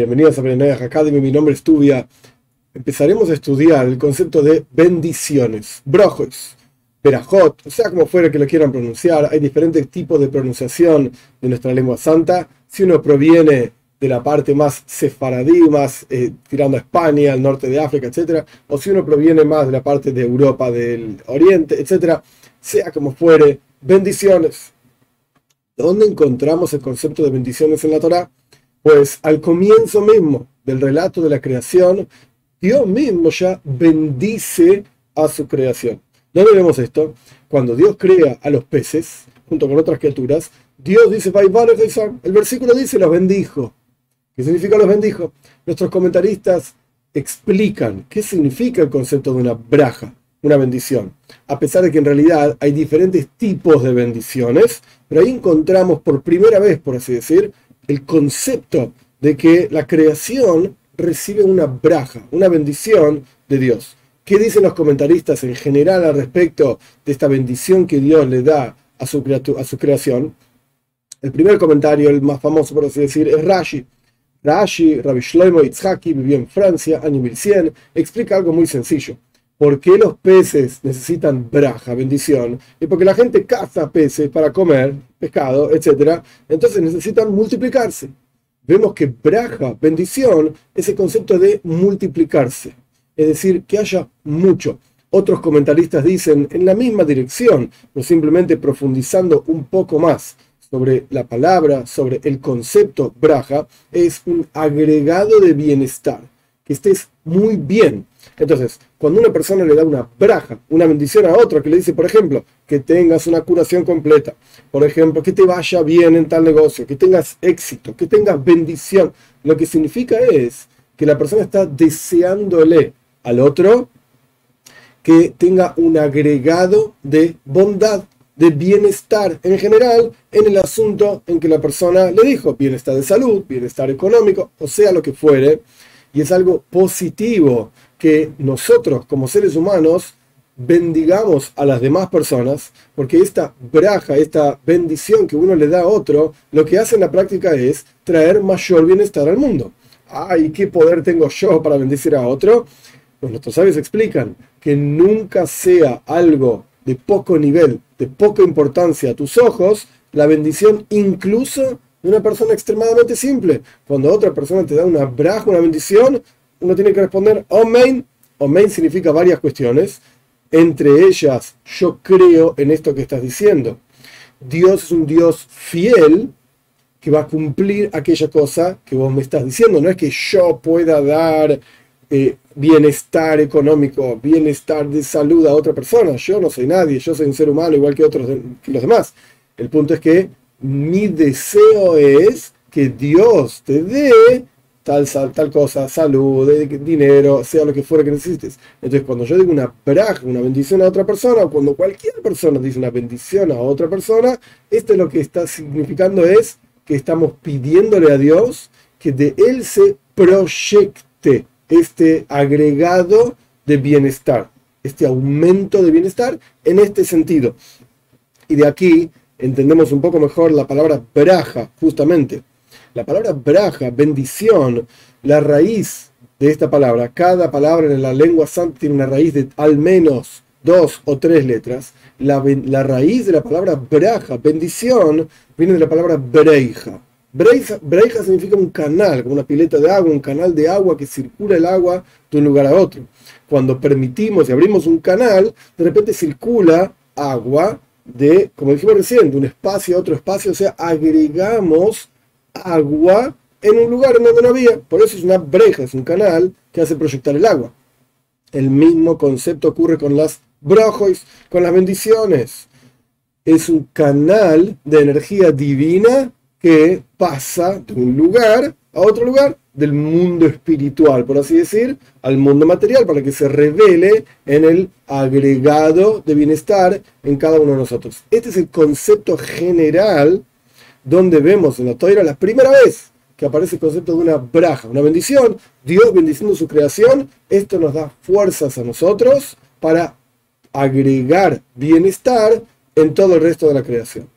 Bienvenidos a Berenayah Academy, mi nombre es Tubia. Empezaremos a estudiar el concepto de bendiciones, brojos, perajot, sea como fuera que lo quieran pronunciar. Hay diferentes tipos de pronunciación de nuestra lengua santa. Si uno proviene de la parte más sefaradí, más eh, tirando a España, al norte de África, etc., o si uno proviene más de la parte de Europa, del Oriente, etc., sea como fuere, bendiciones. ¿Dónde encontramos el concepto de bendiciones en la Torah? Pues al comienzo mismo del relato de la creación, Dios mismo ya bendice a su creación. ¿Dónde vemos esto? Cuando Dios crea a los peces, junto con otras criaturas, Dios dice, el versículo dice, los bendijo. ¿Qué significa los bendijo? Nuestros comentaristas explican qué significa el concepto de una braja, una bendición. A pesar de que en realidad hay diferentes tipos de bendiciones, pero ahí encontramos por primera vez, por así decir, el concepto de que la creación recibe una braja, una bendición de Dios. ¿Qué dicen los comentaristas en general al respecto de esta bendición que Dios le da a su, creación? El primer comentario, el más famoso por así decir, es Rashi. Rashi, Rabbi Shlomo Itzhaki, vivió en Francia, año 1100, explica algo muy sencillo. ¿Por qué los peces necesitan braja, bendición? Y porque la gente caza peces para comer, pescado, etc. Entonces necesitan multiplicarse. Vemos que braja, bendición, es el concepto de multiplicarse. Es decir, que haya mucho. Otros comentaristas dicen en la misma dirección, no simplemente profundizando un poco más sobre la palabra, sobre el concepto braja, es un agregado de bienestar. Que estés muy bien, entonces, cuando una persona le da una braja, una bendición a otro, que le dice, por ejemplo, que tengas una curación completa, por ejemplo, que te vaya bien en tal negocio, que tengas éxito, que tengas bendición, lo que significa es que la persona está deseándole al otro que tenga un agregado de bondad, de bienestar en general en el asunto en que la persona le dijo, bienestar de salud, bienestar económico, o sea lo que fuere, y es algo positivo que nosotros como seres humanos bendigamos a las demás personas, porque esta braja, esta bendición que uno le da a otro, lo que hace en la práctica es traer mayor bienestar al mundo. Ay, ¿qué poder tengo yo para bendecir a otro? Pues nuestros sabios explican que nunca sea algo de poco nivel, de poca importancia a tus ojos, la bendición incluso de una persona extremadamente simple. Cuando otra persona te da una braja, una bendición, uno tiene que responder Omein. Omein significa varias cuestiones. Entre ellas, yo creo en esto que estás diciendo. Dios es un Dios fiel que va a cumplir aquella cosa que vos me estás diciendo. No es que yo pueda dar eh, bienestar económico, bienestar de salud a otra persona. Yo no soy nadie, yo soy un ser humano igual que otros que los demás. El punto es que mi deseo es que Dios te dé tal, tal cosa, salud, dinero, sea lo que fuera que necesites. Entonces, cuando yo digo una praja, una bendición a otra persona, o cuando cualquier persona dice una bendición a otra persona, esto lo que está significando es que estamos pidiéndole a Dios que de Él se proyecte este agregado de bienestar, este aumento de bienestar en este sentido. Y de aquí entendemos un poco mejor la palabra braja, justamente. La palabra braja, bendición, la raíz de esta palabra, cada palabra en la lengua santa tiene una raíz de al menos dos o tres letras. La, raíz de la palabra braja, bendición, viene de la palabra breija. breija. significa un canal, como una pileta de agua, un canal de agua que circula el agua de un lugar a otro. Cuando permitimos y abrimos un canal, de repente circula agua de, como dijimos recién, de un espacio a otro espacio, o sea, agregamos agua en un lugar en donde no había. Por eso es una breja, es un canal que hace proyectar el agua. El mismo concepto ocurre con las brojos, con las bendiciones. Es un canal de energía divina que pasa de un lugar a otro lugar, del mundo espiritual, por así decir, al mundo material, para que se revele en el agregado de bienestar en cada uno de nosotros. Este es el concepto general donde vemos en la Torah la primera vez que aparece el concepto de una braja, una bendición, Dios bendiciendo su creación, esto nos da fuerzas a nosotros para agregar bienestar en todo el resto de la creación.